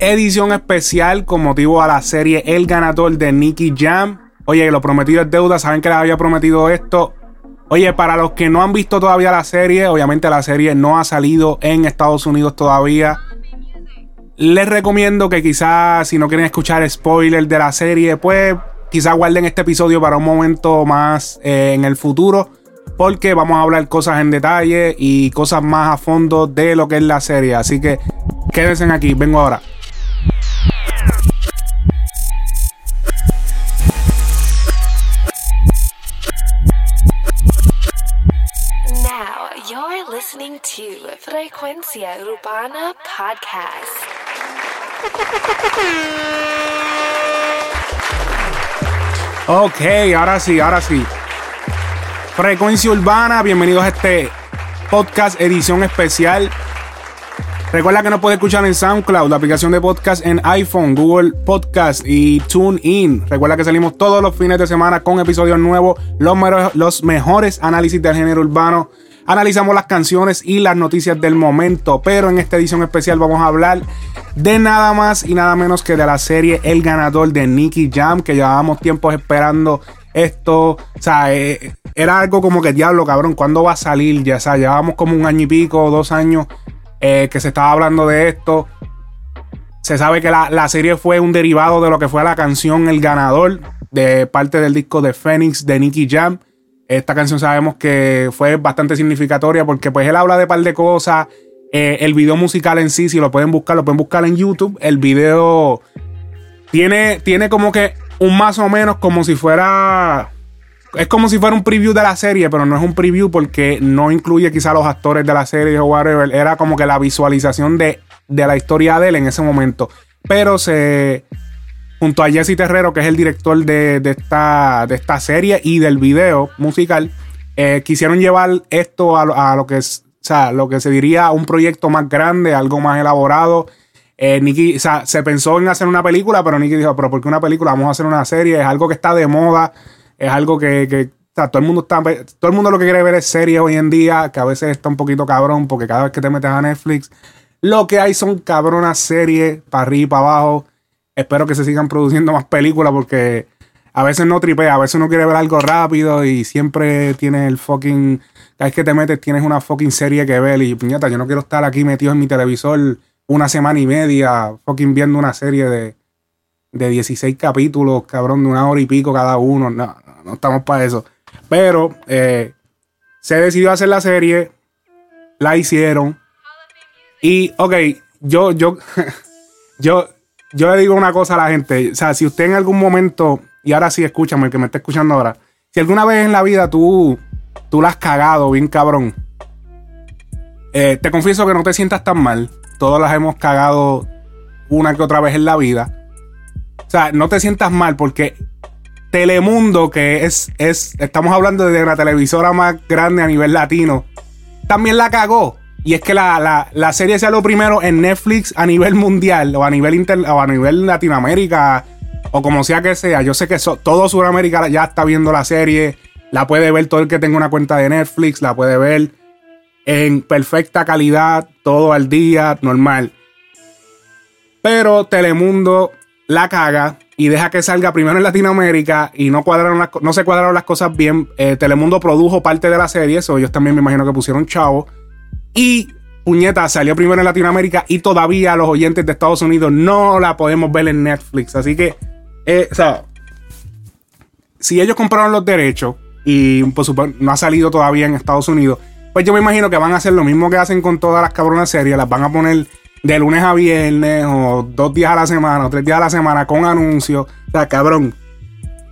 edición especial con motivo a la serie El Ganador de Nicky Jam. Oye, lo prometido es deuda, saben que les había prometido esto. Oye, para los que no han visto todavía la serie, obviamente la serie no ha salido en Estados Unidos todavía. Les recomiendo que quizás si no quieren escuchar spoilers de la serie, pues quizás guarden este episodio para un momento más eh, en el futuro. Porque vamos a hablar cosas en detalle y cosas más a fondo de lo que es la serie. Así que quédense aquí, vengo ahora. Frecuencia Urbana Podcast. Ok, ahora sí, ahora sí. Frecuencia Urbana, bienvenidos a este podcast edición especial. Recuerda que nos puedes escuchar en SoundCloud, la aplicación de podcast en iPhone, Google Podcast y TuneIn. Recuerda que salimos todos los fines de semana con episodios nuevos, los, los mejores análisis del género urbano analizamos las canciones y las noticias del momento. Pero en esta edición especial vamos a hablar de nada más y nada menos que de la serie El ganador de Nicky Jam, que llevábamos tiempos esperando esto. O sea, eh, era algo como que diablo, cabrón, ¿cuándo va a salir? Ya, o sea, llevábamos como un año y pico, dos años eh, que se estaba hablando de esto. Se sabe que la, la, serie fue un derivado de lo que fue la canción El Ganador, de parte del disco de Phoenix de Nicky Jam. Esta canción sabemos que fue bastante significatoria porque pues él habla de un par de cosas. Eh, el video musical en sí, si lo pueden buscar, lo pueden buscar en YouTube. El video tiene, tiene como que un más o menos como si fuera... Es como si fuera un preview de la serie, pero no es un preview porque no incluye quizá los actores de la serie o whatever. Era como que la visualización de, de la historia de él en ese momento. Pero se, junto a Jesse Terrero, que es el director de, esta, de esta serie y del video musical, eh, quisieron llevar esto a, lo que sea, lo que se diría un proyecto más grande, algo más elaborado. Eh, o sea, se pensó en hacer una película, pero Nicky dijo, pero ¿por qué una película? Vamos a hacer una serie, es algo que está de moda, es algo que, que o sea, todo el mundo está, todo el mundo lo que quiere ver es series hoy en día, que a veces está un poquito cabrón, porque cada vez que te metes a Netflix, lo que hay son cabronas series para arriba y para abajo. Espero que se sigan produciendo más películas porque a veces no tripea, a veces uno quiere ver algo rápido y siempre tienes el fucking. Cada vez que te metes tienes una fucking serie que ver y puñeta, yo no quiero estar aquí metido en mi televisor una semana y media fucking viendo una serie de, de 16 capítulos, cabrón, de una hora y pico cada uno. No, no, estamos para eso. Pero eh, se decidió hacer la serie, la hicieron. Y, ok, yo, yo, yo, yo le digo una cosa a la gente. O sea, si usted en algún momento, y ahora sí escúchame, el que me está escuchando ahora, si alguna vez en la vida tú, tú la has cagado bien cabrón, eh, te confieso que no te sientas tan mal. Todos las hemos cagado una que otra vez en la vida. O sea, no te sientas mal porque Telemundo, que es, es, estamos hablando de la televisora más grande a nivel latino, también la cagó. Y es que la, serie sea lo primero en Netflix a nivel mundial o a nivel, inter, o a nivel Latinoamérica o como sea que sea. Yo sé que todo Sudamérica ya está viendo la serie. La puede ver todo el que tenga una cuenta de Netflix. La puede ver en perfecta calidad, todo al día, normal. Pero Telemundo la caga y deja que salga primero en Latinoamérica y no, cuadraron no se cuadraron las cosas bien. Eh, Telemundo produjo parte de la serie, eso ellos también me imagino que pusieron chavo. Y puñeta, salió primero en Latinoamérica y todavía los oyentes de Estados Unidos no la podemos ver en Netflix. Así que, eh, o sea, si ellos compraron los derechos y por supuesto no ha salido todavía en Estados Unidos, pues yo me imagino que van a hacer lo mismo que hacen con todas las cabronas series, las van a poner de lunes a viernes o dos días a la semana o tres días a la semana con anuncios. O sea, cabrón,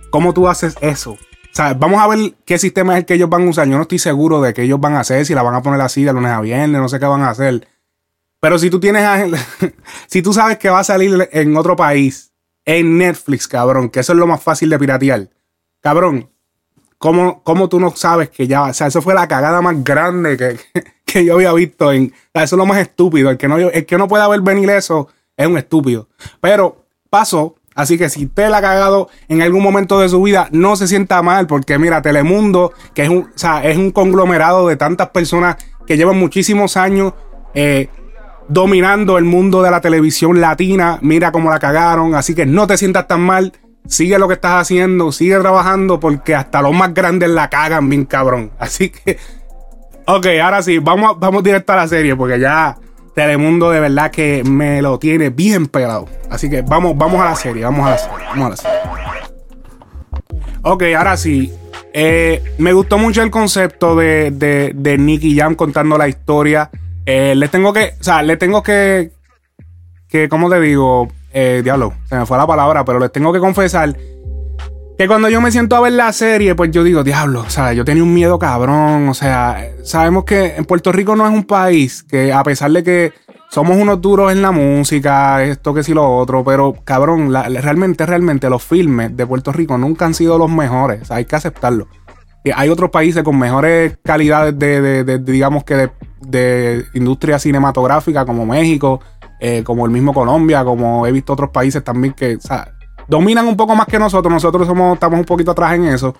¿cómo tú haces eso? Vamos a ver qué sistema es el que ellos van a usar. Yo no estoy seguro de qué ellos van a hacer, si la van a poner así de lunes a viernes, no sé qué van a hacer. Pero si tú tienes si tú sabes que va a salir en otro país, en Netflix, cabrón, que eso es lo más fácil de piratear. Cabrón, ¿cómo, cómo tú no sabes que ya, o sea, eso fue la cagada más grande que, que yo había visto en, o sea, eso es lo más estúpido. El que no, el que no pueda ver venir eso es un estúpido. Pero pasó, Así que si usted la ha cagado en algún momento de su vida, no se sienta mal, porque mira, Telemundo, que es un, es un conglomerado de tantas personas que llevan muchísimos años eh, dominando el mundo de la televisión latina. Mira cómo la cagaron. Así que no te sientas tan mal. Sigue lo que estás haciendo, sigue trabajando porque hasta los más grandes la cagan bien cabrón. Así que, ok, ahora sí, vamos, vamos directo a la serie porque ya Telemundo de verdad que me lo tiene bien pelado. Así que vamos, vamos a la serie, vamos a la serie, vamos a la serie. Ok, ahora sí. Eh, me gustó mucho el concepto de, de, Nicky Jam contando la historia. Eh, le tengo que, o sea, le tengo que, que, ¿cómo te digo? Eh, diablo, se me fue la palabra, pero les tengo que confesar que cuando yo me siento a ver la serie, pues yo digo, diablo, o sea, yo tenía un miedo cabrón, o sea, sabemos que en Puerto Rico no es un país que a pesar de que somos unos duros en la música, esto que sí lo otro, pero cabrón, realmente, realmente los filmes de Puerto Rico nunca han sido los mejores, o sea, hay que aceptarlo. Hay otros países con mejores calidades de, de, digamos que de, industria cinematográfica como México, eh, como el mismo Colombia, como he visto otros países también que o sea, dominan un poco más que nosotros. Nosotros estamos un poquito atrás en eso.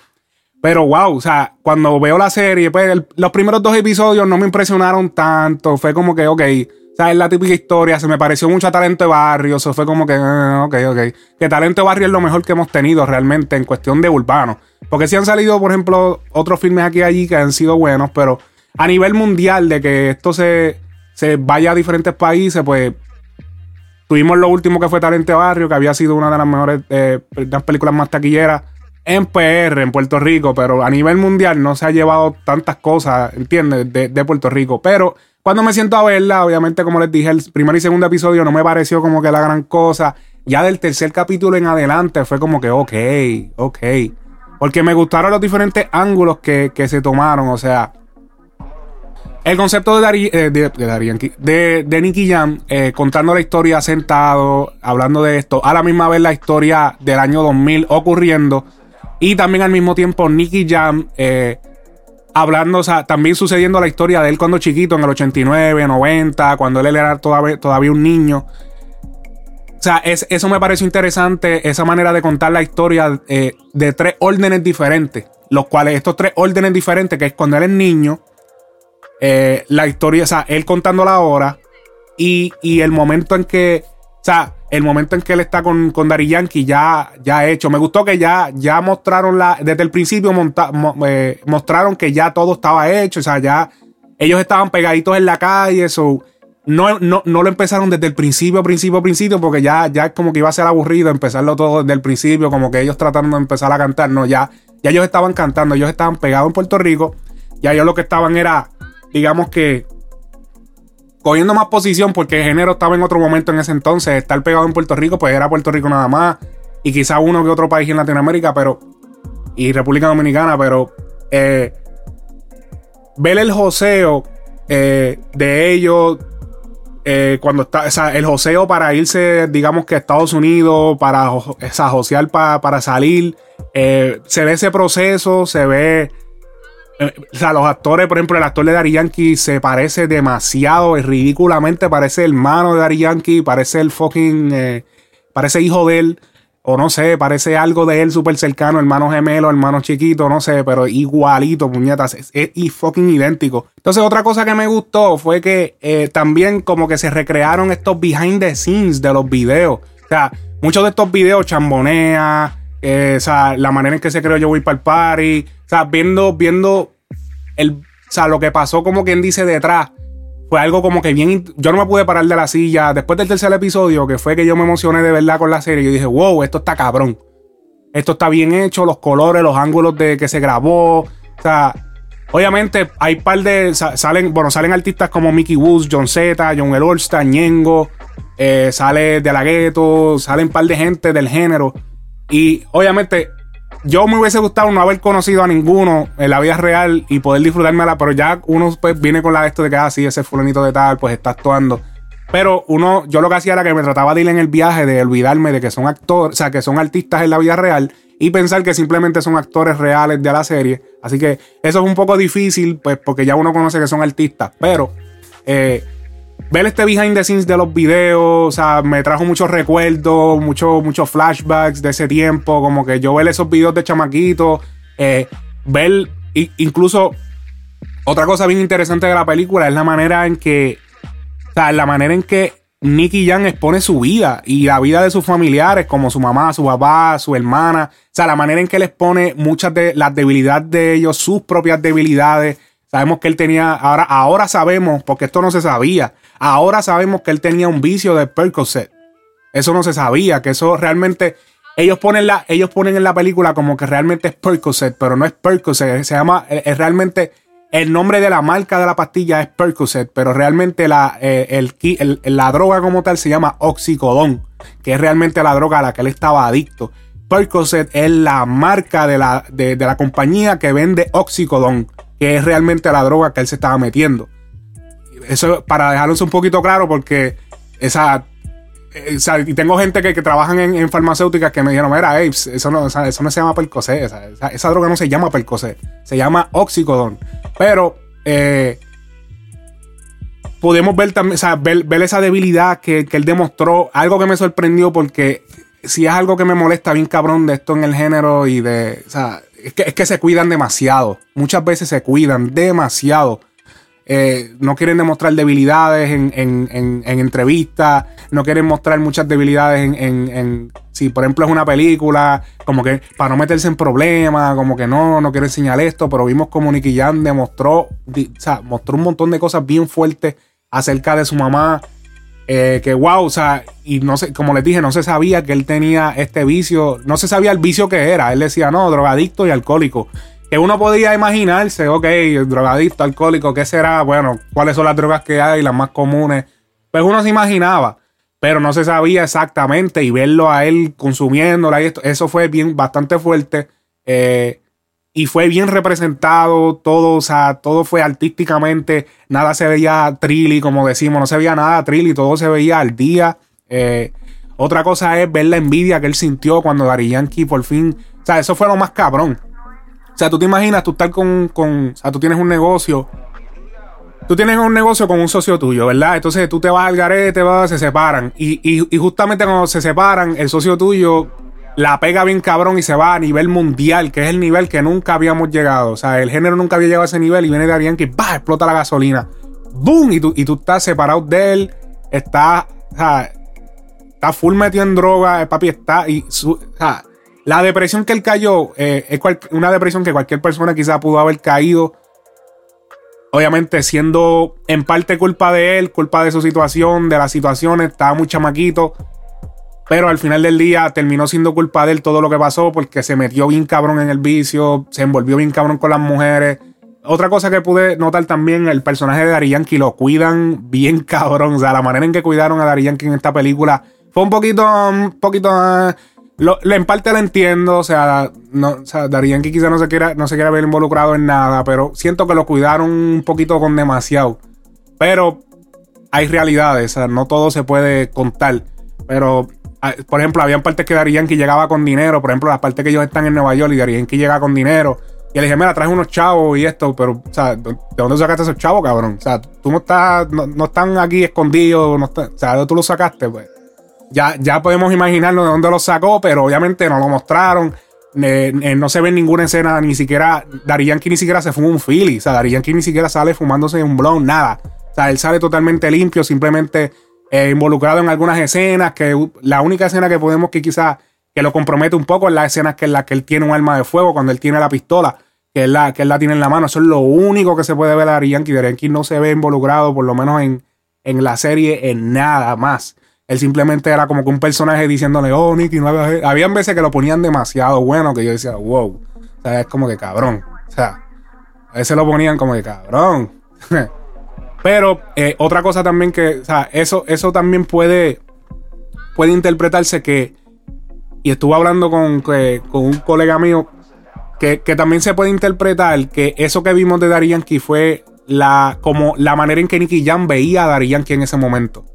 Pero wow, o sea, cuando veo la serie, pues los primeros dos episodios no me impresionaron tanto. Fue como que, ok, o sea, es la típica historia. Se me pareció mucho a Talento de Barrio. Eso fue como que, ah, ok, ok. Que Talento de Barrio es lo mejor que hemos tenido realmente en cuestión de urbano. Porque sí han salido, por ejemplo, otros filmes aquí y allí que han sido buenos, pero a nivel mundial de que esto se, se vaya a diferentes países, pues Tuvimos lo último que fue Talente Barrio, que había sido una de las mejores eh, las películas más taquilleras en PR, en Puerto Rico, pero a nivel mundial no se ha llevado tantas cosas, ¿entiendes? De, Puerto Rico. Pero cuando me siento a verla, obviamente, como les dije, el primer y segundo episodio no me pareció como que la gran cosa. Ya del tercer capítulo en adelante fue como que, ok, ok. Porque me gustaron los diferentes ángulos que, que se tomaron, o sea. El concepto de, Dari, eh, de, Nicky Jam, eh, contando la historia sentado, hablando de esto, a la misma vez la historia del año 2000 ocurriendo, y también al mismo tiempo Nicky Jam eh, hablando, o sea, también sucediendo la historia de él cuando chiquito, en el 89, 90, cuando él era todavía, todavía un niño. O sea, es, eso me pareció interesante, esa manera de contar la historia de tres órdenes diferentes, los cuales estos tres órdenes diferentes, que es cuando él es niño, eh, la historia, o sea, él contando la hora y, el momento en que, o sea, el momento en que él está con, con Dari Yankee ya, ya hecho. Me gustó que ya, ya mostraron la, desde el principio eh, mostraron que ya todo estaba hecho, o sea, ya ellos estaban pegaditos en la calle, eso. No, no, no, lo empezaron desde el principio, principio, principio, porque ya, ya como que iba a ser aburrido empezarlo todo desde el principio, como que ellos trataron de empezar a cantar. No, ya, ya ellos estaban cantando, ellos estaban pegados en Puerto Rico, ya ellos lo que estaban era digamos que cogiendo más posición porque el género estaba en otro momento en ese entonces. Estar pegado en Puerto Rico, pues era Puerto Rico nada más. Y quizá uno que otro país en Latinoamérica, pero. Y República Dominicana, pero. Eh, ver el joseo eh, de ellos. Eh, cuando está, o sea, el joseo para irse, digamos que a Estados Unidos, para o josear para salir, se ve ese proceso, se ve eh, o sea, los actores, por ejemplo, el actor de Dari Yankee se parece demasiado, es ridículamente, parece hermano de Dari Yankee, parece el fucking, eh, parece hijo de él, o no sé, parece algo de él súper cercano, hermano gemelo, hermano chiquito, no sé, pero igualito, puñetas, es, fucking idéntico. Entonces, otra cosa que me gustó fue que eh, también como que se recrearon estos behind the scenes de los videos. O sea, muchos de estos videos chambonea, o sea, la manera en que se creó Yo Voy para Party sea, viendo, viendo el, o sea, lo que pasó como quien dice detrás, fue algo como que bien. Yo no me pude parar de la silla. Después del tercer episodio, que fue que yo me emocioné de verdad con la serie, yo dije, wow, esto está cabrón. Esto está bien hecho, los colores, los ángulos de que se grabó. O sea, obviamente hay par de. Salen, bueno, salen artistas como Mickey Woods, John Z, John El Olsta, Ñengo. Eh, sale de la gueto, salen par de gente del género. Y obviamente yo me hubiese gustado no haber conocido a ninguno en la vida real y poder disfrutármela, pero ya uno pues viene con la de esto de que así ah, ese fulanito de tal, pues está actuando. Pero uno, yo lo que hacía era que me trataba de ir en el viaje, de olvidarme de que son actores, o sea, que son artistas en la vida real y pensar que simplemente son actores reales de la serie. Así que eso es un poco difícil, pues porque ya uno conoce que son artistas, pero eh, ver este behind the scenes de los videos, o sea, me trajo muchos recuerdos, muchos muchos flashbacks de ese tiempo, como que yo ver esos videos de chamaquito, eh, ver incluso otra cosa bien interesante de la película es la manera en que O sea, la manera en que Nicky Jam expone su vida y la vida de sus familiares, como su mamá, su papá, su hermana. O sea, la manera en que él expone muchas de las debilidades de ellos, sus propias debilidades. Sabemos que él tenía, ahora, ahora sabemos, porque esto no se sabía, ahora sabemos que él tenía un vicio de Percocet. Eso no se sabía, que eso realmente, ellos ponen, la, ellos ponen en la película como que realmente es Percocet, pero no es Percocet, se llama, es realmente el nombre de la marca de la pastilla es Percocet, pero realmente la, eh, la droga como tal se llama Oxicodón, que es realmente la droga a la que él estaba adicto. Percocet es la marca de la, de, la compañía que vende Oxicodón, que es realmente la droga que él se estaba metiendo. Eso para dejarlo un poquito claro, porque esa eh, y tengo gente que, que trabajan en, farmacéuticas que me dijeron, mira, eso no, eso no se llama Percocet, esa, esa, droga no se llama Percocet, se llama Oxicodón. Pero eh, podemos ver también, o sea, ver, esa debilidad que, él demostró, algo que me sorprendió porque si es algo que me molesta bien cabrón de esto en el género y de, o sea, es que, es que se cuidan demasiado, muchas veces se cuidan demasiado. Eh, no quieren demostrar debilidades en, en, entrevistas, no quieren mostrar muchas debilidades en, si por ejemplo es una película, como que para no meterse en problemas, como que no, no quiero enseñar esto, pero vimos como Nicky Jam demostró, o sea, mostró un montón de cosas bien fuertes acerca de su mamá, eh, que wow, o sea, y no sé, como les dije, no se sabía que él tenía este vicio, no se sabía el vicio que era, él decía, no, drogadicto y alcohólico que uno podía imaginarse, ok, drogadicto, alcohólico, ¿qué será? Bueno, ¿cuáles son las drogas que hay, las más comunes? Pues uno se imaginaba, pero no se sabía exactamente y verlo a él consumiéndola y esto, eso fue bien, bastante fuerte eh, y fue bien representado, todo, o sea, todo fue artísticamente, nada se veía trilly, como decimos, no se veía nada trilly, todo se veía al día. Eh, otra cosa es ver la envidia que él sintió cuando Dari Yankee por fin, o sea, eso fue lo más cabrón sea, tú te imaginas, tú estar con, con, o sea, tú tienes un negocio, tú tienes un negocio con un socio tuyo, ¿verdad? Entonces tú te vas al garete, vas, se separan. Y, y, justamente cuando se separan, el socio tuyo la pega bien cabrón y se va a nivel mundial, que es el nivel que nunca habíamos llegado. O sea, el género nunca había llegado a ese nivel y viene de alguien que ¡bah! explota la gasolina. ¡Boom! Y tú, y tú estás separado de él, estás, o sea, está full metido en droga, el papi está, y su, o sea, la depresión que él cayó eh, es una depresión que cualquier persona quizá pudo haber caído. Obviamente siendo en parte culpa de él, culpa de su situación, de las situaciones, estaba muy chamaquito. Pero al final del día terminó siendo culpa de él todo lo que pasó porque se metió bien cabrón en el vicio, se envolvió bien cabrón con las mujeres. Otra cosa que pude notar también, el personaje de Dari Yankee lo cuidan bien cabrón. O sea, la manera en que cuidaron a Dari Yankee en esta película fue un poquito, un poquito ah, lo, en parte lo entiendo, o sea, no, o sea, Darían que quizá no se quiera, no se quiera ver involucrado en nada, pero siento que lo cuidaron un poquito con demasiado. Pero hay realidades, o sea, no todo se puede contar. Pero, por ejemplo, habían partes que Darían que llegaba con dinero, por ejemplo, las partes que ellos están en Nueva York y Darían que llega con dinero. Y le dije, mira, traes unos chavos y esto, pero, o sea, ¿de dónde sacaste esos chavos, cabrón? O sea, tú no estás, no, están aquí escondidos, no o sea, ¿de dónde tú los sacaste? Pues ya, ya podemos imaginarnos de dónde lo sacó, pero obviamente no lo mostraron. no se ve ninguna escena, ni siquiera Dari Yankee ni siquiera se fuma un Philly. O sea, Dari ni siquiera sale fumándose un blond, nada. O sea, él sale totalmente limpio, simplemente eh, involucrado en algunas escenas. Que la única escena que podemos que quizás que lo compromete un poco es la escena que en la que él tiene un arma de fuego, cuando él tiene la pistola, que él la, que él la tiene en la mano. Eso es lo único que se puede ver a Dari Yankee. Dari no se ve involucrado, por lo menos en, en la serie, en nada más. Él simplemente era como que un personaje diciéndole, oh, Nicky, no había... Habían veces que lo ponían demasiado bueno que yo decía, wow. O sea, es como que cabrón. O sea, a veces lo ponían como que cabrón. Pero eh, otra cosa también que, o sea, eso, eso también puede, puede interpretarse que, y estuve hablando con, con un colega mío, que, también se puede interpretar que eso que vimos de Dari Yankee fue la, como la manera en que Nicky Jam veía a Dari Yankee en ese momento.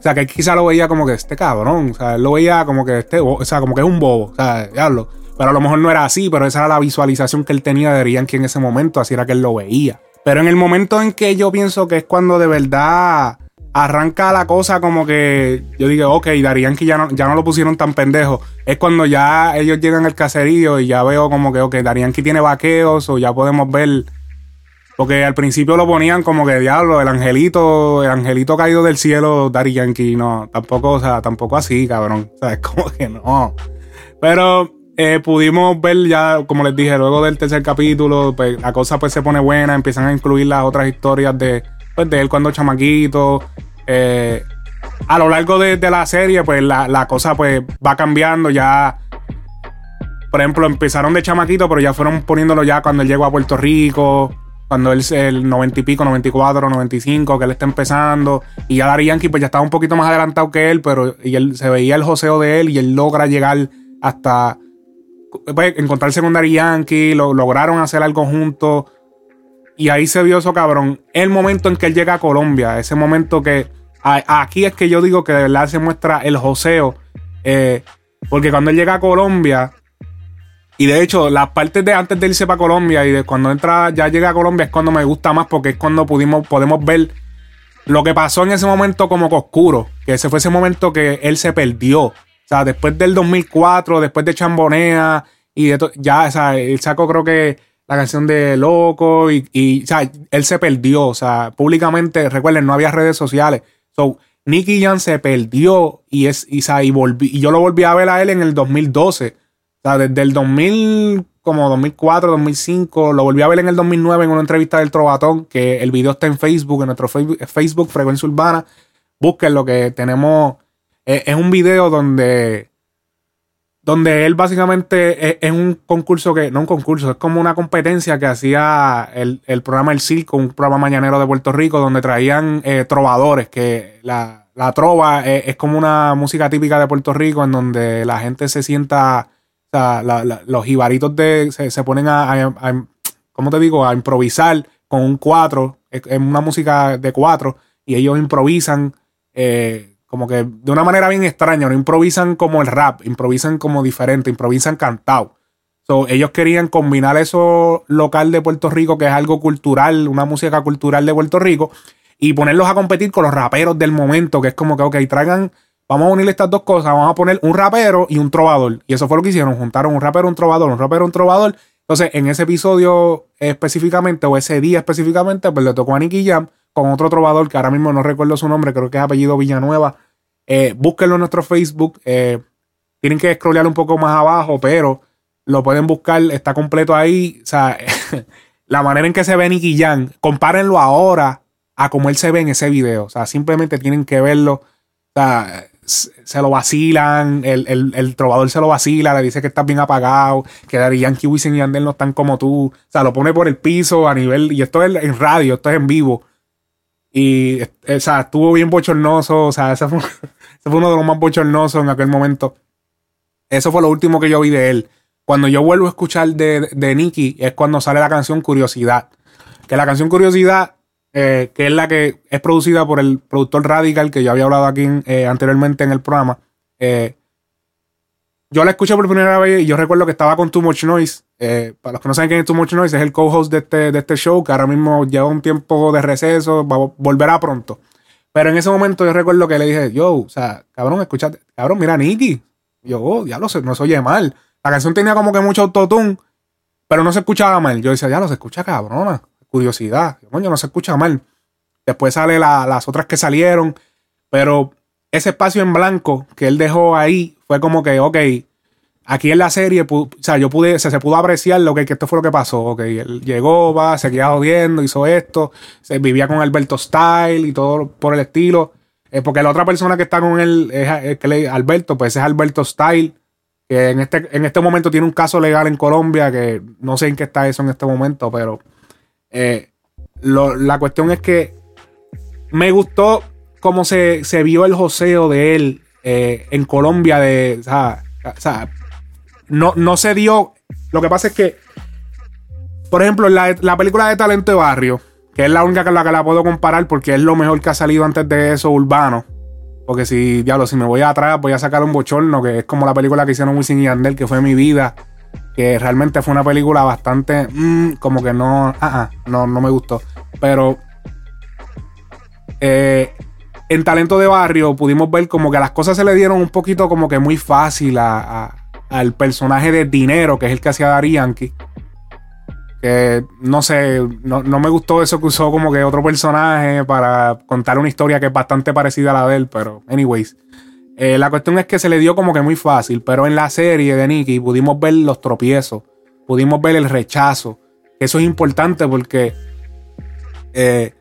O sea, que quizá lo veía como que este cabrón. O sea, él lo veía como que este, o sea, como que es un bobo. O sea, diablo. Pero a lo mejor no era así, pero esa era la visualización que él tenía de Yankee en ese momento, así era que él lo veía. Pero en el momento en que yo pienso que es cuando de verdad arranca la cosa como que yo digo, ok, Darían que ya no, ya no lo pusieron tan pendejo. Es cuando ya ellos llegan al caserío y ya veo como que, ok, Darían que tiene vaqueos o ya podemos ver Porque al principio lo ponían como que diablo, el angelito, el angelito caído del cielo, Daddy Yankee. No, tampoco, o sea, tampoco así, cabrón. O sea, es como que no. Pero eh, pudimos ver ya, como les dije, luego del tercer capítulo, pues la cosa pues se pone buena, empiezan a incluir las otras historias de, pues, de él cuando chamaquito. Eh, a lo largo de, la serie, pues la, la, cosa pues va cambiando ya. Por ejemplo, empezaron de chamaquito, pero ya fueron poniéndolo ya cuando él llegó a Puerto Rico cuando él el 90 y pico, 94, 95, que él está empezando. Y ya Dari Yankee pues ya estaba un poquito más adelantado que él, pero y él, se veía el joseo de él y él logra llegar hasta pues, encontrarse con Dari Yankee, lo, lograron hacer algo juntos. Y ahí se vio eso, cabrón. El momento en que él llega a Colombia, ese momento que aquí es que yo digo que de verdad se muestra el joseo. Eh, porque cuando él llega a Colombia, y de hecho, las partes de antes de irse para Colombia y de cuando entra, ya llega a Colombia es cuando me gusta más porque es cuando pudimos, podemos ver lo que pasó en ese momento como oscuro. Que ese fue ese momento que él se perdió. O sea, después del 2004, después de Chambonea y de ya, o sea, él sacó creo que la canción de Loco y, y, o sea, él se perdió. O sea, públicamente, recuerden, no había redes sociales. So, Nicky Jan se perdió y, es, y, y, volví, y yo lo volví a ver a él en el 2012. O sea, desde el 2000, como 2004, 2005, lo volví a ver en el 2009 en una entrevista del Trovatón, que el video está en Facebook, en nuestro Facebook, Frecuencia Urbana. Busquen lo que tenemos. Eh, es, un video donde donde él básicamente es, un concurso que, no un concurso, es como una competencia que hacía el, programa El Circo, un programa mañanero de Puerto Rico, donde traían eh, trovadores, que la, trova es, es, como una música típica de Puerto Rico, en donde la gente se sienta sea, los jibaritos de, se, ponen a, ¿cómo te digo? A improvisar con un cuatro, en una música de cuatro, y ellos improvisan eh, como que de una manera bien extraña, no improvisan como el rap, improvisan como diferente, improvisan cantado. Ellos querían combinar eso local de Puerto Rico, que es algo cultural, una música cultural de Puerto Rico, y ponerlos a competir con los raperos del momento, que es como que, ok, traigan Vamos a unir estas dos cosas. Vamos a poner un rapero y un trovador. Y eso fue lo que hicieron. Juntaron un rapero, un trovador, un rapero, un trovador. Entonces, en ese episodio específicamente, o ese día específicamente, pues le tocó a Nicky Jam con otro trovador que ahora mismo no recuerdo su nombre, creo que es apellido Villanueva. Eh, búsquenlo en nuestro Facebook. Eh, tienen que scrollear un poco más abajo, pero lo pueden buscar, está completo ahí. O sea, la manera en que se ve Nicky Jam, compárenlo ahora a cómo él se ve en ese video. O sea, simplemente tienen que verlo. O sea, se lo vacilan, el, trovador se lo vacila, le dice que estás bien apagado, que Dari Yankee, Wisin y Andel no están como tú. O sea, lo pone por el piso a nivel. Y esto es en radio, esto es en vivo. Y, o sea, estuvo bien bochornoso. O sea, ese fue, uno de los más bochornosos en aquel momento. Eso fue lo último que yo vi de él. Cuando yo vuelvo a escuchar de, de Nicky, es cuando sale la canción Curiosidad. Que la canción Curiosidad eh, que es la que es producida por el productor Radical, que yo había hablado aquí eh, anteriormente en el programa. Eh, yo la escuché por primera vez y yo recuerdo que estaba con Too Much Noise. para los que no saben quién es Too Much Noise, es el co-host de este, de este show, que ahora mismo lleva un tiempo de receso, volverá pronto. Pero en ese momento yo recuerdo que le dije, yo, o sea, cabrón, escúchate, cabrón, mira Nicky. Yo, oh, diablo, no se oye mal. La canción tenía como que mucho autotune, pero no se escuchaba mal. Yo decía, ya lo se escucha cabrona curiosidad. Coño, no se escucha mal. Después sale las otras que salieron. Pero ese espacio en blanco que él dejó ahí fue como que, ok, aquí en la serie, o sea, yo pude, se, se pudo apreciar lo que, esto fue lo que pasó. Ok, él llegó, va, se quedó jodiendo, hizo esto, se vivía con Alberto Style y todo por el estilo. Eh, porque la otra persona que está con él es, le, Alberto, pues es Alberto Style, que en este, en este momento tiene un caso legal en Colombia, que no sé en qué está eso en este momento, pero eh, la cuestión es que me gustó cómo se, vio el joseo de él eh, en Colombia. De, o sea, no, no se dio. Lo que pasa es que, por ejemplo, la, la película de Talento de Barrio, que es la única con la que la puedo comparar porque es lo mejor que ha salido antes de eso urbano. Porque si, diablo, si me voy atrás, voy a sacar un bochorno, que es como la película que hicieron Wisin y Yandel, que fue mi vida que realmente fue una película bastante, mm, como que no, ah, ah, no, no me gustó. Pero eh, en Talento de Barrio pudimos ver como que las cosas se le dieron un poquito como que muy fácil al personaje de Dinero, que es el que hacía Dari Yankee. Que no sé, no, no me gustó eso que usó como que otro personaje para contar una historia que es bastante parecida a la de él, pero, anyways. Eh, la cuestión es que se le dio como que muy fácil, pero en la serie de Nicky pudimos ver los tropiezos, pudimos ver el rechazo. Eso es importante porque eh,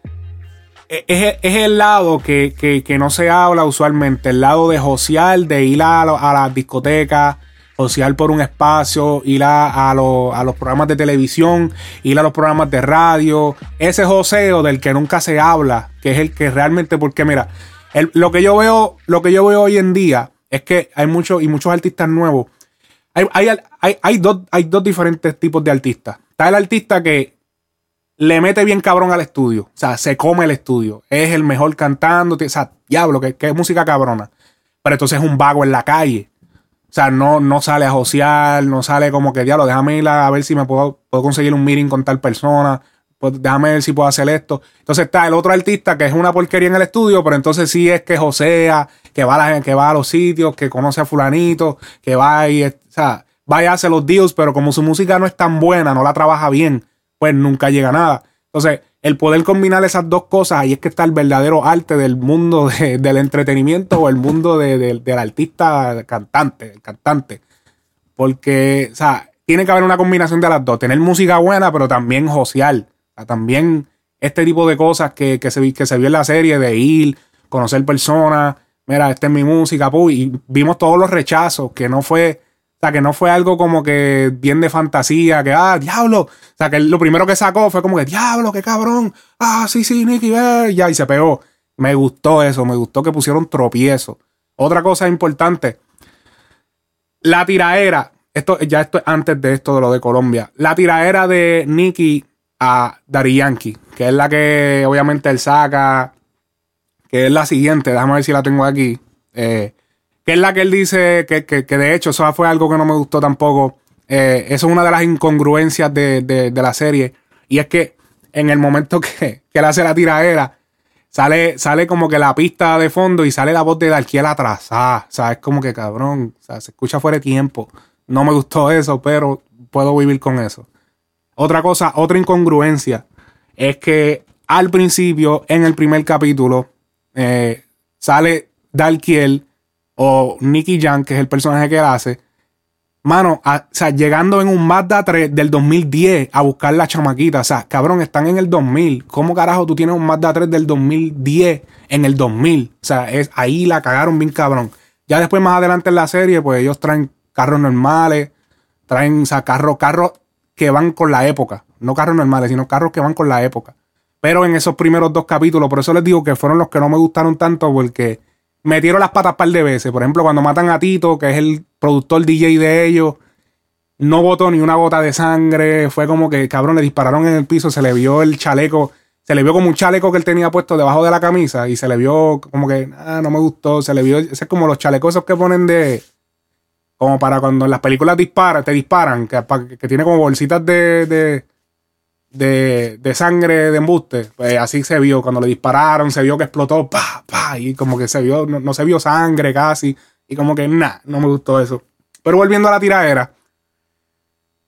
es, el lado que, no se habla usualmente, el lado de josear, de ir a, a las discotecas, josear por un espacio, ir a, los programas de televisión, ir a los programas de radio, ese joseo del que nunca se habla, que es el que realmente, porque mira, lo que yo veo, lo que yo veo hoy en día es que hay muchos y muchos artistas nuevos. Hay, hay, hay, dos, hay dos diferentes tipos de artistas. Está el artista que le mete bien cabrón al estudio. O sea, se come el estudio. Es el mejor cantando. O sea, diablo, que, es música cabrona. Pero entonces es un vago en la calle. O sea, no, no sale a josear, no sale como que, diablo, déjame ir a ver si me puedo, puedo conseguir un meeting con tal persona. Pues déjame ver si puedo hacer esto. Entonces está el otro artista que es una porquería en el estudio, pero entonces sí es que josea, que va a, la, que va a los sitios, que conoce a fulanito, que va y, o sea, vaya a hacer los deals, pero como su música no es tan buena, no la trabaja bien, pues nunca llega a nada. Entonces, el poder combinar esas dos cosas, ahí es que está el verdadero arte del mundo del entretenimiento o el mundo del artista cantante, el cantante. Porque, o sea, tiene que haber una combinación de las dos. Tener música buena, pero también social. También este tipo de cosas que, se, que se vio en la serie, de ir, conocer personas, mira, esta es mi música, y vimos todos los rechazos, que no fue o sea, que no fue algo como que bien de fantasía, que, ah, diablo. O sea, que lo primero que sacó fue como que, diablo, qué cabrón. Ah, sí, sí, Nicky. Ya, y se pegó. Me gustó eso, me gustó que pusieron tropiezo. Otra cosa importante, la tiraera, esto, ya esto antes de esto de lo de Colombia, la tiraera de Nicky a Dari Yankee, que es la que obviamente él saca, que es la siguiente, déjame ver si la tengo aquí. Eh, que es la que él dice que, de hecho eso fue algo que no me gustó tampoco. Eh, eso es una de las incongruencias de, la serie. Y es que en el momento que, él hace la tiraera, sale, sale como que la pista de fondo y sale la voz de Darkiel atrasada. O sea, es como que cabrón, o sea, se escucha fuera de tiempo. No me gustó eso, pero puedo vivir con eso. Otra cosa, otra incongruencia, es que al principio, en el primer capítulo, eh, sale Darkiel o Nicky Jan, que es el personaje que hace, mano, o sea, llegando en un Mazda 3 del 2010 a buscar la chamaquita. O sea, cabrón, están en el 2000. ¿Cómo carajo tú tienes un Mazda 3 del 2010 en el 2000? O sea, es, ahí la cagaron bien cabrón. Ya después, más adelante en la serie, pues ellos traen carros normales, traen, o sea, carros, carros que van con la época. No carros normales, sino carros que van con la época. Pero en esos primeros dos capítulos, por eso les digo que fueron los que no me gustaron tanto, porque metieron las patas un par de veces. Por ejemplo, cuando matan a Tito, que es el productor DJ de ellos, no botó ni una gota de sangre. Fue como que, cabrón, le dispararon en el piso, se le vio el chaleco, se le vio como un chaleco que él tenía puesto debajo de la camisa y se le vio como que, ah, no me gustó. Se le vio, ese es como los chalecos esos que ponen de. Como para cuando en las películas disparan, te disparan, que, que tiene como bolsitas de de, de, sangre de embuste. Pues así se vio. Cuando le dispararon, se vio que explotó, pa, pa, y como que se vio, no, se vio sangre casi. Y como que, nada, no me gustó eso. Pero volviendo a la tiradera,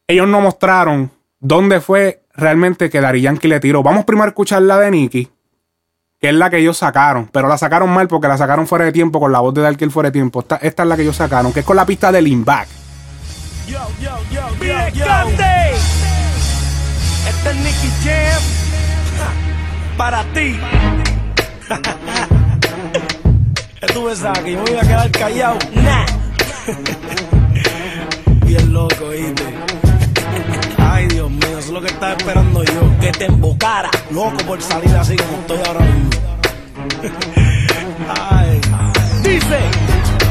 ellos no mostraron dónde fue realmente que Dari Yankee le tiró. Vamos primero a escuchar la de Nicky, que es la que ellos sacaron. Pero la sacaron mal porque la sacaron fuera de tiempo con la voz de Darkiel fuera de tiempo. Esta, esta, es la que ellos sacaron, que es con la pista de Limback. Yo, yo, yo. Este es Nicky Jam. Para ti. Tú pensabas que yo me iba a quedar callado. Nah. Bien loco, ¿viste? Es lo que estaba esperando yo. Que te embocara. Loco por salir así como estoy ahora mismo. Ay. Dice.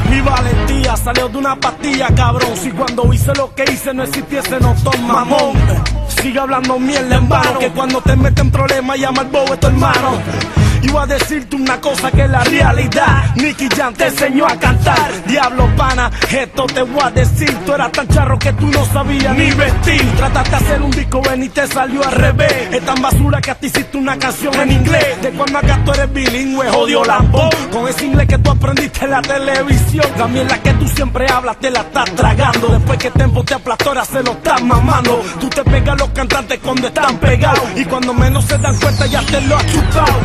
Mi valentía salió de una pastilla, cabrón. Si cuando hice lo que hice no existiese, no toma mamón. Sigue hablando mierda en vano. Que cuando te meten problemas llama al bobo tu hermano. Voy a decirte una cosa que la realidad. Nicky Jam te enseñó a cantar. Diablo pana, esto te voy a decir. Tú eras tan charro que tú no sabías ni vestir. Trataste de hacer un disco ven y te salió al revés. Es tan basura que a ti hiciste una canción en inglés. De cuando acá tú eres bilingüe, jodió lambón. Con ese inglés que tú aprendiste en la televisión. También la que tú siempre hablas te la estás tragando. Después que Tempo te aplastó, ahora se lo estás mamando. Tú te pegas a los cantantes cuando están pegados. Y cuando menos se dan cuenta ya te lo has chupado.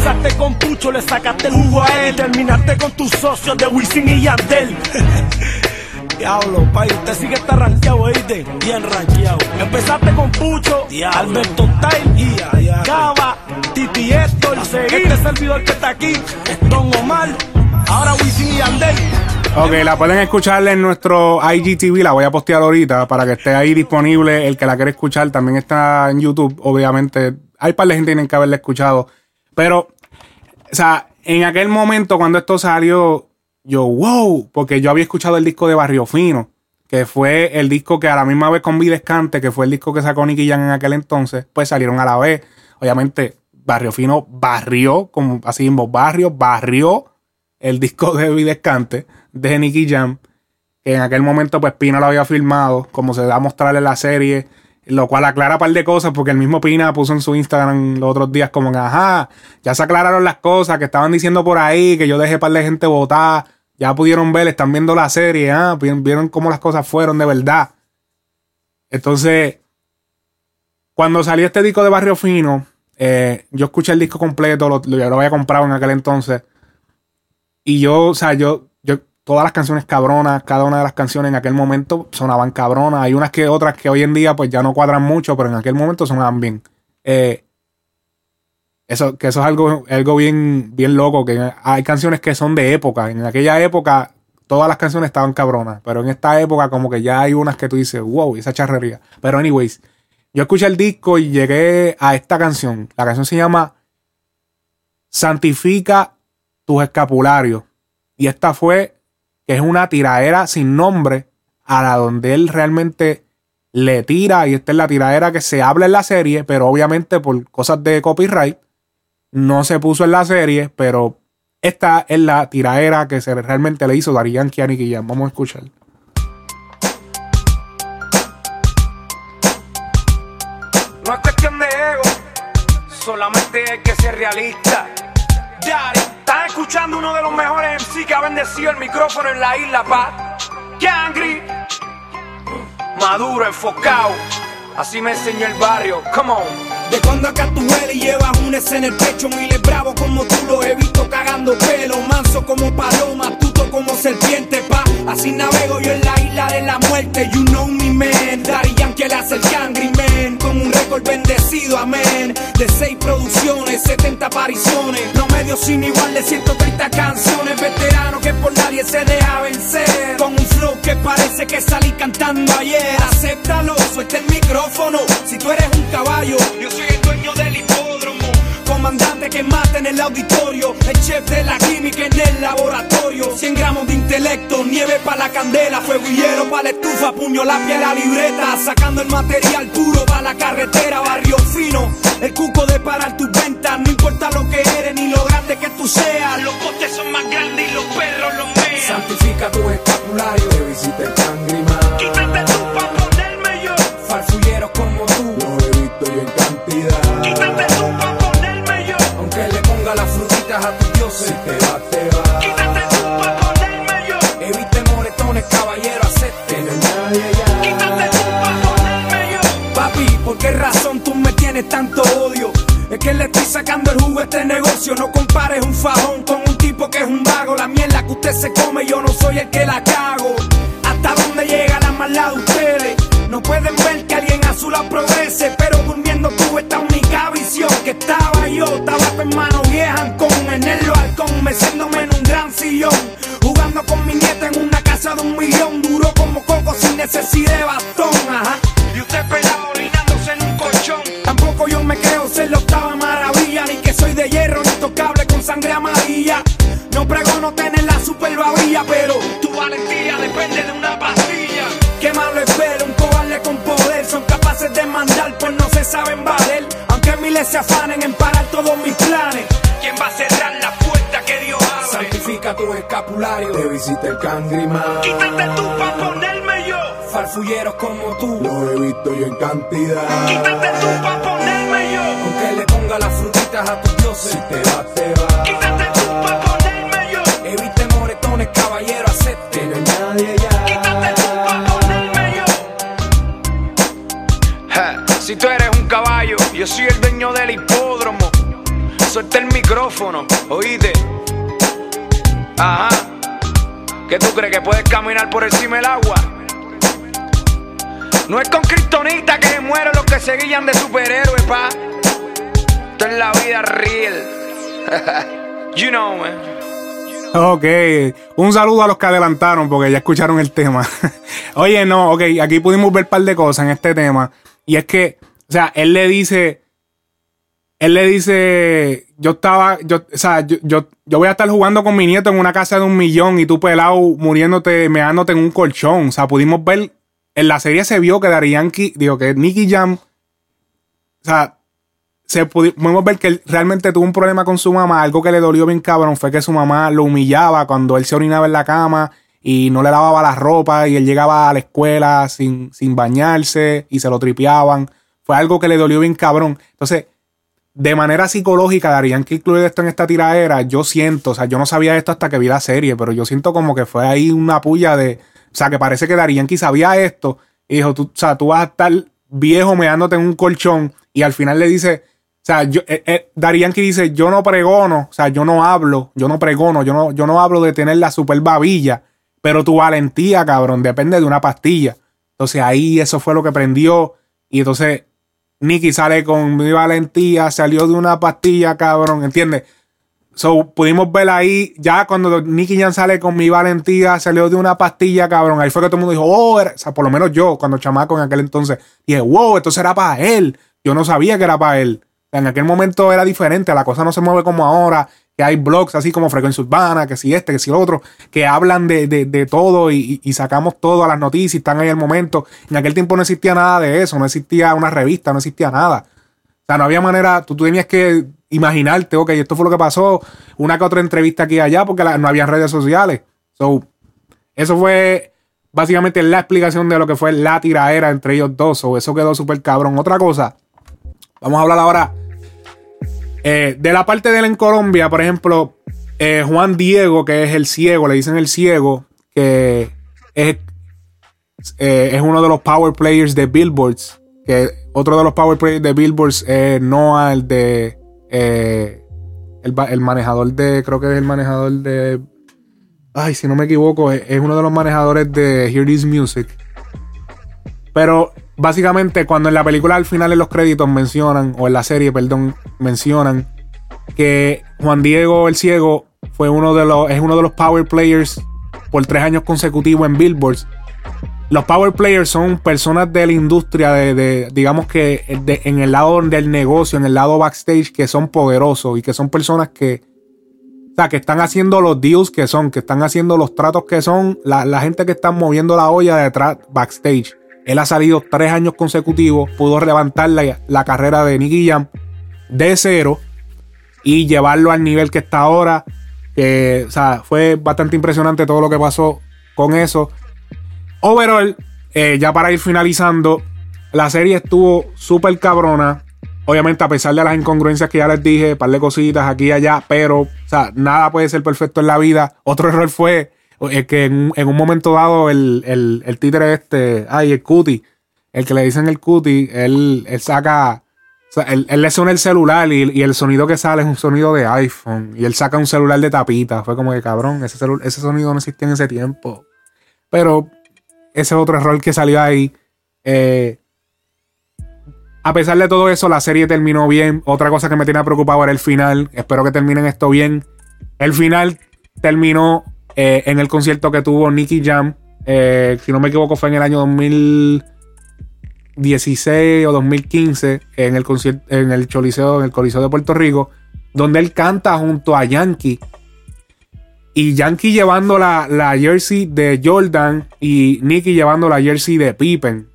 Empezaste con Pucho, le sacaste el jugo a él. Terminaste con tus socios de Wisin y Yandel. Diablo, pay, usted sigue está rankeado, ¿oíste? Bien rankeado. Empezaste con Pucho, Alberto Style, y Cava, Titi Héctor, este servidor que está aquí, Don Omar, ahora Wisin y Yandel. Ok, la pueden escuchar en nuestro IGTV, la voy a postear ahorita para que esté ahí disponible. El que la quiere escuchar también está en YouTube, obviamente. Hay par de gente que tienen que haberla escuchado. Pero, o sea, en aquel momento cuando esto salió, yo, wow, porque yo había escuchado el disco de Barrio Fino, que fue el disco que a la misma vez con Videscante, que fue el disco que sacó Nicky Jam en aquel entonces, pues salieron a la vez. Obviamente, Barrio Fino barrió, como así mismo, Barrio barrió el disco de Videscante de Nicky Jam, en aquel momento pues Pina lo había filmado, como se da a mostrar en la serie, lo cual aclara un par de cosas, porque el mismo Pina puso en su Instagram los otros días como que, ajá, ya se aclararon las cosas que estaban diciendo por ahí, que yo dejé par de gente votar, ya pudieron ver, están viendo la serie, ah, vieron cómo las cosas fueron de verdad. Entonces, cuando salió este disco de Barrio Fino, eh, yo escuché el disco completo, lo, lo, lo había comprado en aquel entonces. Y yo, o sea, yo, yo, todas las canciones cabronas, cada una de las canciones en aquel momento sonaban cabronas. Hay unas que otras que hoy en día pues ya no cuadran mucho, pero en aquel momento sonaban bien. Eh, eso, que eso es algo, algo bien, bien loco, que hay canciones que son de época. En aquella época todas las canciones estaban cabronas, pero en esta época como que ya hay unas que tú dices, wow, esa charrería. Pero anyways, yo escuché el disco y llegué a esta canción. La canción se llama Santifica tus escapularios. Y esta fue, que es una tiradera sin nombre, a la donde él realmente le tira, y esta es la tiradera que se habla en la serie, pero obviamente por cosas de copyright, no se puso en la serie, pero esta es la tiradera que se realmente le hizo Dari Yankee a Nicky Jam. Vamos a escuchar. No es cuestión de ego, solamente hay que ser realista. Dari, estás escuchando uno de los mejores MC que ha bendecido el micrófono en la isla, pa. Yangri, maduro, enfocado. Así me enseñó el barrio, come on. De cuando acá tú hueles y llevas un en el pecho, miles bravo como tú lo he visto cagando pelo, manso como paloma, como serpiente, pa. Así navego yo en la isla de la muerte, you know me man. Daddy Yankee le hace el Yangri man, con un récord bendecido, amén. De seis producciones, 70 apariciones, promedio sin igual de 130 canciones, veterano que por nadie se deja vencer. Con un flow que parece que salí cantando ayer, acéptalo, suelta el micrófono. Si tú eres un caballo, yo soy el dueño del hipódromo. Comandante que mata en el auditorio, el chef de la química en el laboratorio. 100 gramos de intelecto, nieve para la candela, fuego y hielo para la estufa, puño, lápiz, la libreta. Sacando el material puro para la carretera, barrio fino. El cuco de parar tus ventas, no importa lo que eres ni lo grande que tú seas. Los postes son más grandes y los perros los mean. Santifica tu escapulario, que visita el cangrimán. Sacando el jugo este negocio. No compares un fajón con un tipo que es un vago. La mierda que usted se come, yo no soy el que la cago. ¿Hasta dónde llega la maldad de ustedes? No pueden ver que alguien a su lado progrese, pero durmiendo tuve esta única visión. Que estaba yo, estaba hermano vieja con en el balcón, meciéndome en un gran sillón. Jugando con mi nieta en una casa de un millón. Duro como coco sin necesidad de bastón. La super babilla, pero Tu valentía depende de una pastilla. qué malo es ver un cobarde con poder. Son capaces de mandar, pues no se saben valer. Aunque miles se afanen en parar todos mis planes. ¿Quién va tu escapulario. Te visita el cangriman. Quítate tú pa' ponerme yo. Farfulleros como tú. Lo he visto yo en cantidad. Quítate tú pa' ponerme yo. Aunque le ponga las frutitas a tus dioses. Si te vas, te vas. Quítate Suelta el micrófono, oíste. Ajá. ¿Qué tú crees que puedes caminar por encima del agua? No es con Kryptonita que se mueren los que se guían de superhéroes, pa. Esto es la vida real. you know, man. Ok, un saludo a los que adelantaron porque ya escucharon el tema. Oye, no, ok, aquí pudimos ver un par de cosas en este tema. Y es que, o sea, él le dice, él le dice, yo estaba, yo, o sea, yo, yo, yo voy a estar jugando con mi nieto en una casa de un millón y tú pelado muriéndote, meándote en un colchón. O sea, pudimos ver, en la serie se vio que Dari Yankee, digo, que Nicky Jam, o sea, se pudi- pudimos ver que él realmente tuvo un problema con su mamá. Algo que le dolió bien cabrón fue que su mamá lo humillaba cuando él se orinaba en la cama y no le lavaba la ropa y él llegaba a la escuela sin, sin bañarse y se lo tripeaban. Fue algo que le dolió bien cabrón. Entonces, de manera psicológica, darían que incluir esto en esta tiradera. Yo siento, o sea, yo no sabía esto hasta que vi la serie, pero yo siento como que fue ahí una puya de. O sea, que parece que Darían que sabía esto y dijo, tú, o sea, tú vas a estar viejo meándote en un colchón y al final le dice, o sea, yo, eh, eh, Yankee dice, yo no pregono, o sea, yo no hablo, yo no pregono, yo no, yo no hablo de tener la super babilla, pero tu valentía, cabrón, depende de una pastilla. Entonces ahí eso fue lo que prendió y entonces Nicky sale con mi valentía, salió de una pastilla, cabrón, ¿entiendes? So, pudimos ver ahí, ya cuando Nicky Jan sale con mi valentía, salió de una pastilla, cabrón. Ahí fue que todo el mundo dijo, oh, era-". o sea, por lo menos yo, cuando chamaco en aquel entonces, dije, wow, esto será para él. Yo no sabía que era para él. En aquel momento era diferente, la cosa no se mueve como ahora, que hay blogs así como Frecuencia Urbana, que si este, que si otro, que hablan de, de- todo y, sacamos todo a las noticias están ahí al momento. En aquel tiempo no existía nada de eso, no existía una revista, no existía nada. O sea, no había manera, tú, tenías que imaginarte, ok, esto fue lo que pasó, una que otra entrevista aquí allá, porque no había redes sociales. So, eso fue básicamente la explicación de lo que fue la tiraera entre ellos dos. So, eso quedó súper cabrón. Otra cosa, vamos a hablar ahora eh, de la parte de él en Colombia, por ejemplo, eh, Juan Diego, que es el ciego, le dicen el ciego, que es, eh, es uno de los power players de Billboards. Que otro de los power players de Billboards es Noah, el de. el, el manejador de. Creo que es el manejador de. Ay, si no me equivoco, es, es uno de los manejadores de Hear This Music. Pero básicamente, cuando en la película al final en los créditos mencionan, o en la serie, perdón, mencionan que Juan Diego el Ciego fue uno de los, es uno de los power players por tres años consecutivos en Billboards. Los power players son personas de la industria, de, de- digamos que en el lado del negocio, en el lado backstage, que son poderosos y que son personas que, o sea, que están haciendo los deals que son, que están haciendo los tratos que son, la, la gente que está moviendo la olla detrás backstage. Él ha salido tres años consecutivos, pudo levantar la, la carrera de Nicky Jam de cero y llevarlo al nivel que está ahora. O sea, fue bastante impresionante todo lo que pasó con eso. Overall, eh, ya para ir finalizando, la serie estuvo súper cabrona. Obviamente, a pesar de las incongruencias que ya les dije, par de cositas aquí y allá, pero, o sea, nada puede ser perfecto en la vida. Otro error fue eh, que en, en un momento dado el, el, el títere este, ay, el cutie, el que le dicen el cutie, él, él saca, o él, le suena el celular y, y el sonido que sale es un sonido de iPhone. Y él saca un celular de tapita. Fue como que cabrón, ese, ese sonido no existía en ese tiempo. Pero ese es otro error que salió ahí. Eh, a pesar de todo eso, la serie terminó bien. Otra cosa que me tenía preocupado era el final. Espero que terminen esto bien. El final terminó eh, en el concierto que tuvo Nicky Jam. eh, si no me equivoco, fue en el año 2016 o 2015. En el concierto, en el Choliseo, en Coliseo de Puerto Rico. Donde él canta junto a Yankee. Y Yankee llevando la, la jersey de Jordan y Nicky llevando la jersey de Pippen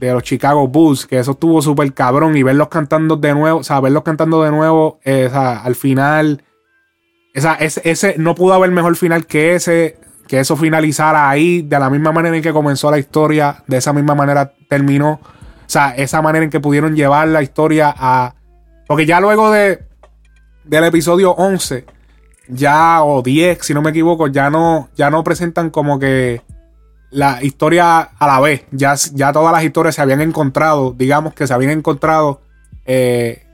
de los Chicago Bulls, que eso estuvo súper cabrón y verlos cantando de nuevo, o sea, verlos cantando de nuevo, eh, al final, esa, ese, ese no pudo haber mejor final que ese, que eso finalizara ahí, de la misma manera en que comenzó la historia, de esa misma manera terminó. O sea, esa manera en que pudieron llevar la historia a. Porque ya luego de del episodio 11, ya, o 10, si no me equivoco, ya no, ya no presentan como que la historia a la vez. Ya, ya todas las historias se habían encontrado, digamos que se habían encontrado eh,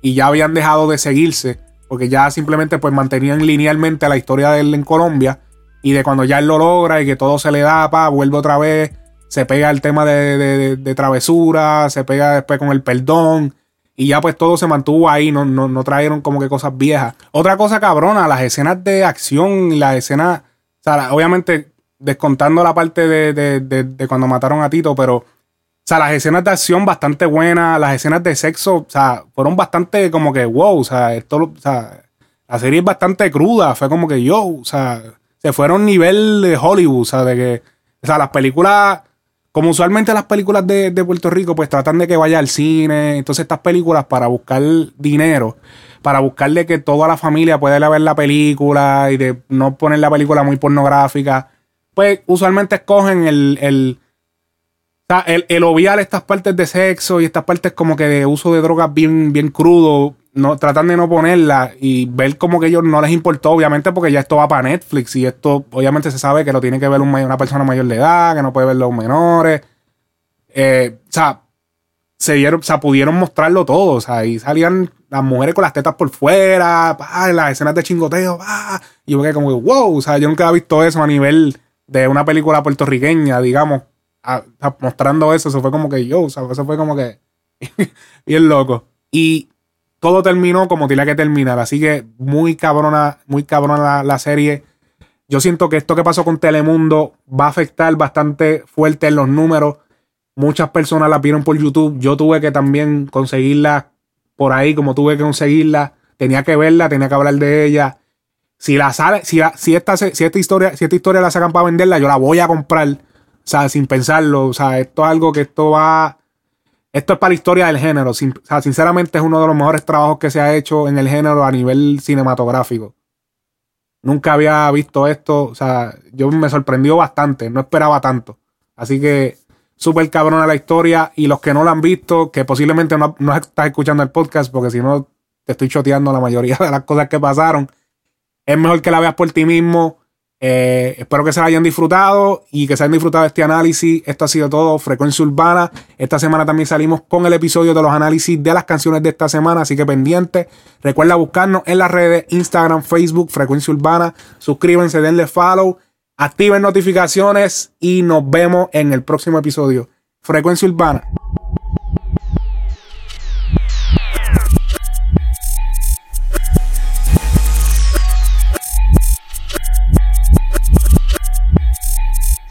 y ya habían dejado de seguirse, porque ya simplemente pues mantenían linealmente la historia de él en Colombia y de cuando ya él lo logra y que todo se le da, pa, vuelve otra vez, se pega el tema de, de travesura, se pega después con el perdón y ya pues todo se mantuvo ahí, no, no, no trajeron como que cosas viejas. Otra cosa cabrona, las escenas de acción, las escenas, o sea, obviamente descontando la parte de, de, de, cuando mataron a Tito, pero, o sea, las escenas de acción bastante buenas, las escenas de sexo, o sea, fueron bastante como que, wow, o sea, esto, o sea, la serie es bastante cruda, fue como que yo, o sea, se fueron nivel de Hollywood, o sea, de que, o sea, las películas como usualmente las películas de, Puerto Rico, pues tratan de que vaya al cine. Entonces, estas películas para buscar dinero, para buscarle que toda la familia pueda ir a ver la película y de no poner la película muy pornográfica, pues usualmente escogen el, el, el, el obviar estas partes de sexo y estas partes como que de uso de drogas bien, bien crudo no, tratan de no ponerla y ver como que ellos no les importó, obviamente, porque ya esto va para Netflix y esto, obviamente, se sabe que lo tiene que ver una persona mayor de edad, que no puede ver los menores. Eh, o sea, se dieron, o sea, pudieron mostrarlo todo, o sea, ahí salían las mujeres con las tetas por fuera, las escenas de chingoteo, y yo me quedé como, wow, o sea, yo nunca había visto eso a nivel de una película puertorriqueña, digamos, mostrando eso, eso fue como que yo, o sea, eso fue como que bien loco. Y todo terminó como tenía que terminar. Así que muy cabrona, muy cabrona la, serie. Yo siento que esto que pasó con Telemundo va a afectar bastante fuerte en los números. Muchas personas la vieron por YouTube. Yo tuve que también conseguirla por ahí, como tuve que conseguirla. Tenía que verla, tenía que hablar de ella. Si la sale, si, si, esta, si esta historia, si esta historia la sacan para venderla, yo la voy a comprar. O sea, sin pensarlo. O sea, esto es algo que esto va esto es para la historia del género. o sea, sinceramente es uno de los mejores trabajos que se ha hecho en el género a nivel cinematográfico. Nunca había visto esto. O sea, yo me sorprendió bastante. No esperaba tanto. Así que súper cabrona la historia. Y los que no la han visto, que posiblemente no, no estás escuchando el podcast, porque si no te estoy choteando la mayoría de las cosas que pasaron. Es mejor que la veas por ti mismo. Eh, espero que se hayan disfrutado y que se hayan disfrutado este análisis. Esto ha sido todo, Frecuencia Urbana. Esta semana también salimos con el episodio de los análisis de las canciones de esta semana, así que pendiente. Recuerda buscarnos en las redes Instagram, Facebook, Frecuencia Urbana. Suscríbanse, denle follow, activen notificaciones y nos vemos en el próximo episodio. Frecuencia Urbana.